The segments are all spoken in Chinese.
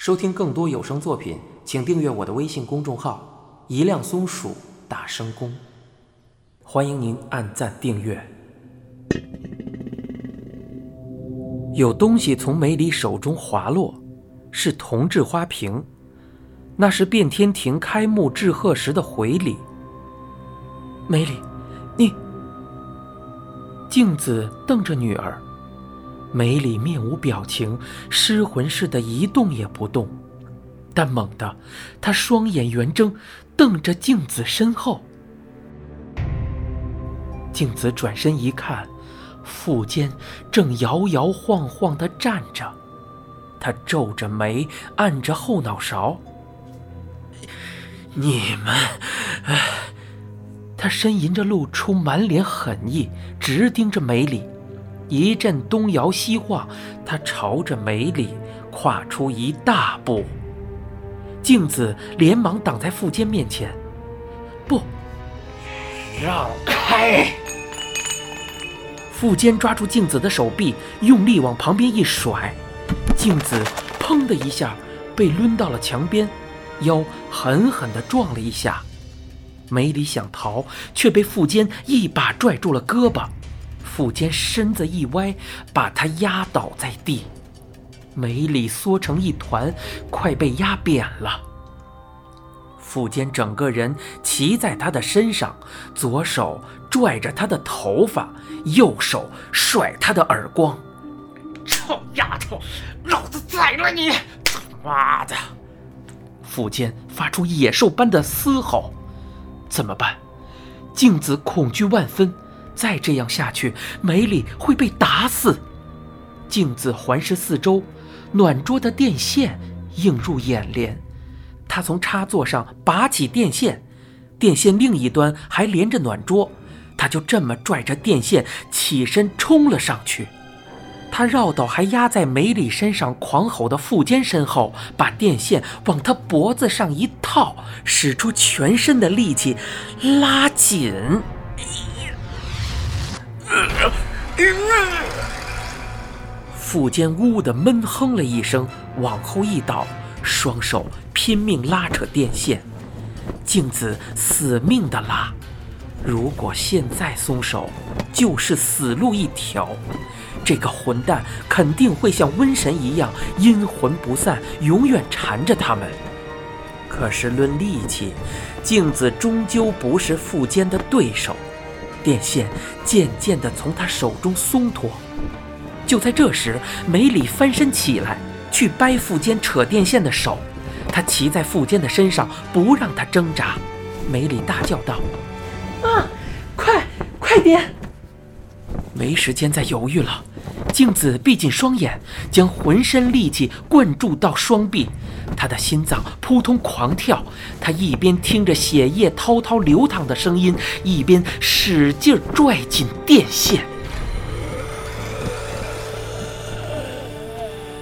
收听更多有声作品，请订阅我的微信公众号“一辆松鼠大声公”。欢迎您按赞订阅。有东西从梅里手中滑落，是铜制花瓶，那是变天庭开幕致贺时的回礼。梅里，你……镜子瞪着女儿。梅里面无表情，失魂似的，一动也不动。但猛地，他双眼圆睁，瞪着镜子身后。镜子转身一看，腹间正摇摇晃晃地站着。他皱着眉，按着后脑勺：“你们……”他呻吟着，露出满脸狠意，直盯着梅里。一阵东摇西晃，他朝着梅里跨出一大步。镜子连忙挡在富坚面前：“不，让开！”富坚抓住镜子的手臂，用力往旁边一甩，镜子砰的一下被抡到了墙边，腰狠狠地撞了一下。梅里想逃，却被富坚一把拽住了胳膊。富坚身子一歪，把他压倒在地，梅里缩成一团，快被压扁了。富坚整个人骑在他的身上，左手拽着他的头发，右手甩他的耳光。臭丫头，老子宰了你！他妈的！富坚发出野兽般的嘶吼。怎么办？镜子恐惧万分。再这样下去，梅里会被打死。镜子环视四周，暖桌的电线映入眼帘。他从插座上拔起电线，电线另一端还连着暖桌。他就这么拽着电线起身冲了上去。他绕到还压在梅里身上狂吼的富坚身后，把电线往他脖子上一套，使出全身的力气拉紧。富坚呜的闷哼了一声，往后一倒，双手拼命拉扯电线。镜子死命的拉，如果现在松手，就是死路一条。这个混蛋肯定会像瘟神一样阴魂不散，永远缠着他们。可是论力气，镜子终究不是富坚的对手。电线渐渐地从他手中松脱。就在这时，梅里翻身起来，去掰富坚扯电线的手。他骑在富坚的身上，不让他挣扎。梅里大叫道：“啊，快，快点！”没时间再犹豫了。镜子闭紧双眼，将浑身力气灌注到双臂，他的心脏扑通狂跳。他一边听着血液滔滔流淌的声音，一边使劲拽紧电线。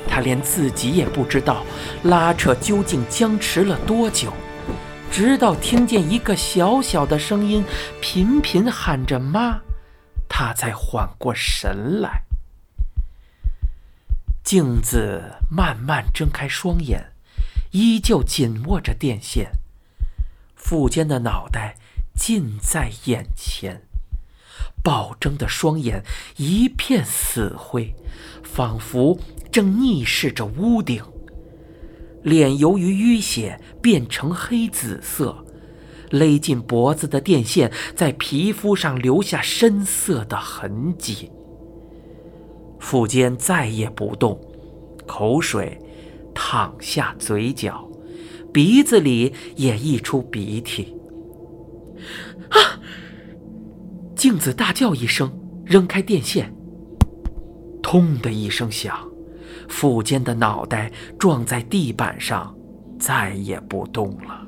他连自己也不知道拉扯究竟僵持了多久，直到听见一个小小的声音频频喊着“妈”，他才缓过神来。镜子慢慢睁开双眼，依旧紧握着电线。富坚的脑袋近在眼前，暴睁的双眼一片死灰，仿佛正逆视着屋顶。脸由于淤血变成黑紫色，勒进脖子的电线在皮肤上留下深色的痕迹。富坚再也不动，口水淌下嘴角，鼻子里也溢出鼻涕。啊！镜子大叫一声，扔开电线，痛的一声响，富坚的脑袋撞在地板上，再也不动了。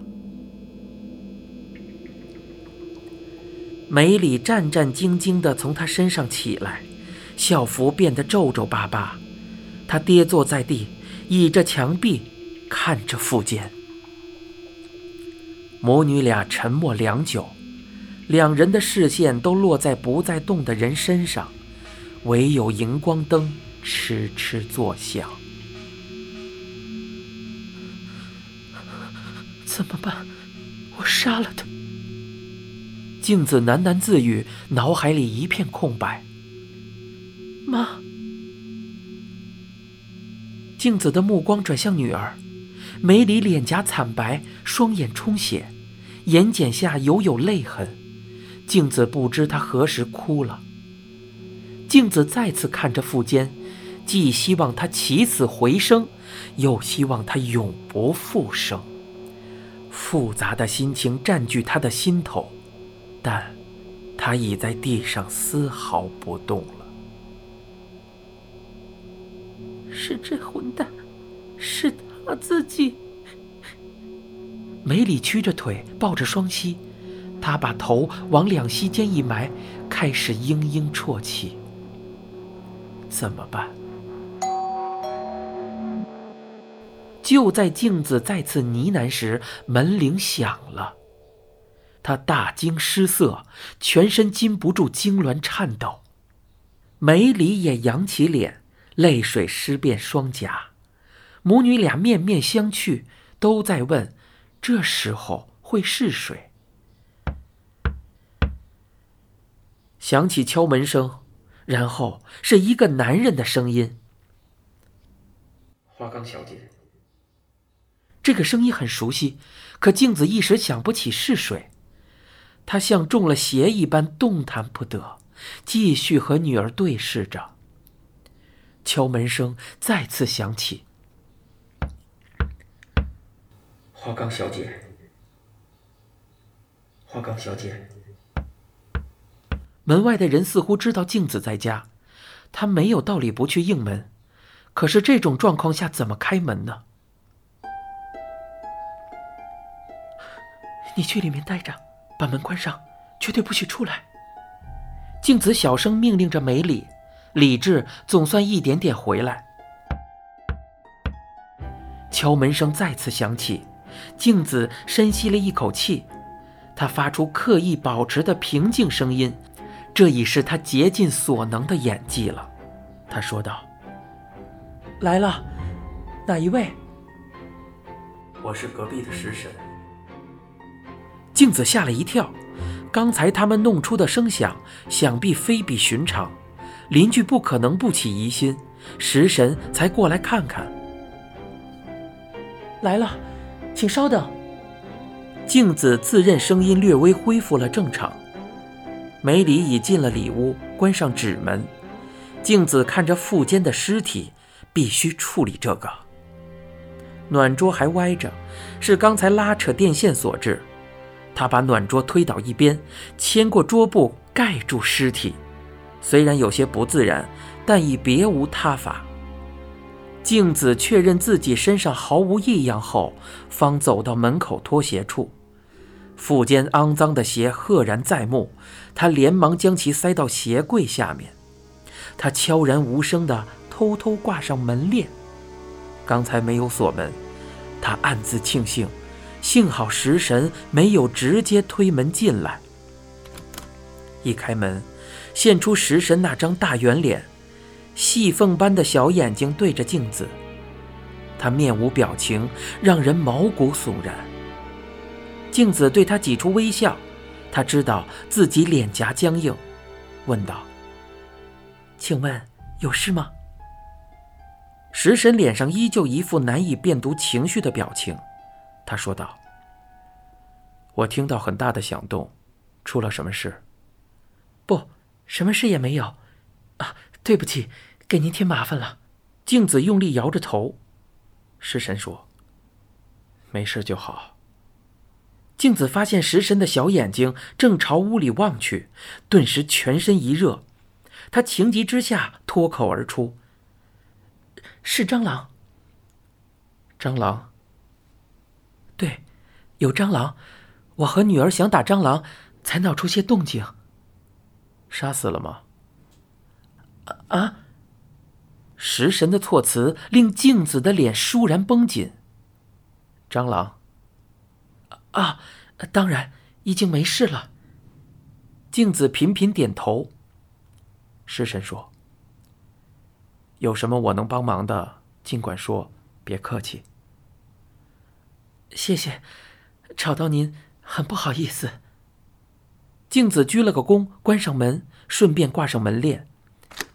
梅里战战兢兢地从他身上起来。校服变得皱皱巴巴，他跌坐在地，倚着墙壁，看着富坚。母女俩沉默良久，两人的视线都落在不再动的人身上，唯有荧光灯痴痴作响。怎么办？我杀了他。镜子喃喃自语，脑海里一片空白。妈。镜子的目光转向女儿，梅里脸颊惨白，双眼充血，眼睑下犹有泪痕。镜子不知她何时哭了。镜子再次看着富坚，既希望他起死回生，又希望他永不复生。复杂的心情占据他的心头，但，他已在地上丝毫不动。是这混蛋，是他自己。梅里屈着腿，抱着双膝，他把头往两膝间一埋，开始嘤嘤啜泣。怎么办？就在镜子再次呢喃时，门铃响了。他大惊失色，全身禁不住痉挛颤抖。梅里也扬起脸，泪水湿遍双颊。母女俩面面相觑，都在问：这时候会是谁？响起敲门声。然后是一个男人的声音：“花冈小姐。”这个声音很熟悉，可镜子一时想不起是谁。他像中了邪一般动弹不得，继续和女儿对视着。敲门声再次响起：“花冈小姐，花冈小姐。”门外的人似乎知道镜子在家，他没有道理不去应门。可是这种状况下怎么开门呢？你去里面待着，把门关上，绝对不许出来。镜子小声命令着梅里，理智总算一点点回来。敲门声再次响起，镜子深吸了一口气，他发出刻意保持的平静声音。这已是他竭尽所能的演技了，他说道：“来了，哪一位？”“我是隔壁的食神。”镜子吓了一跳，刚才他们弄出的声响，想必非比寻常，邻居不可能不起疑心，食神才过来看看。来了，请稍等。镜子自认声音略微恢复了正常。梅里已进了里屋，关上纸门。镜子看着腹间的尸体，必须处理这个。暖桌还歪着，是刚才拉扯电线所致。他把暖桌推倒一边，牵过桌布盖住尸体。虽然有些不自然，但已别无他法。镜子确认自己身上毫无异样后，方走到门口脱鞋处。腹间肮脏的鞋赫然在目，他连忙将其塞到鞋柜下面。他悄然无声地偷偷挂上门链，刚才没有锁门。他暗自庆幸，幸好食神没有直接推门进来。一开门，现出食神那张大圆脸，细缝般的小眼睛对着镜子，他面无表情，让人毛骨悚然。镜子对他挤出微笑，他知道自己脸颊僵硬，问道：“请问有事吗？”食神脸上依旧一副难以辨读情绪的表情，他说道：“我听到很大的响动，出了什么事？”“不，什么事也没有。”“啊，对不起，给您添麻烦了。”镜子用力摇着头。食神说：“没事就好。”镜子发现食神的小眼睛正朝屋里望去，顿时全身一热，他情急之下脱口而出：“是蟑螂。”“蟑螂？”“对，有蟑螂。我和女儿想打蟑螂，才闹出些动静。”“杀死了吗？”“啊！”食神的措辞令镜子的脸倏然绷紧。“蟑螂。”啊，当然已经没事了。镜子频频点头。食神说：“有什么我能帮忙的，尽管说，别客气。”谢谢，吵到您，很不好意思。镜子鞠了个躬，关上门，顺便挂上门帘。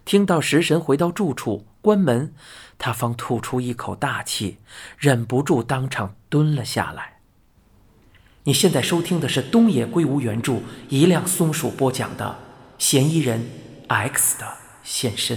听到食神回到住处，关门，他方吐出一口大气，忍不住当场蹲了下来。你现在收听的是东野圭吾原著、一辆松鼠播讲的《嫌疑人 X 的现身》。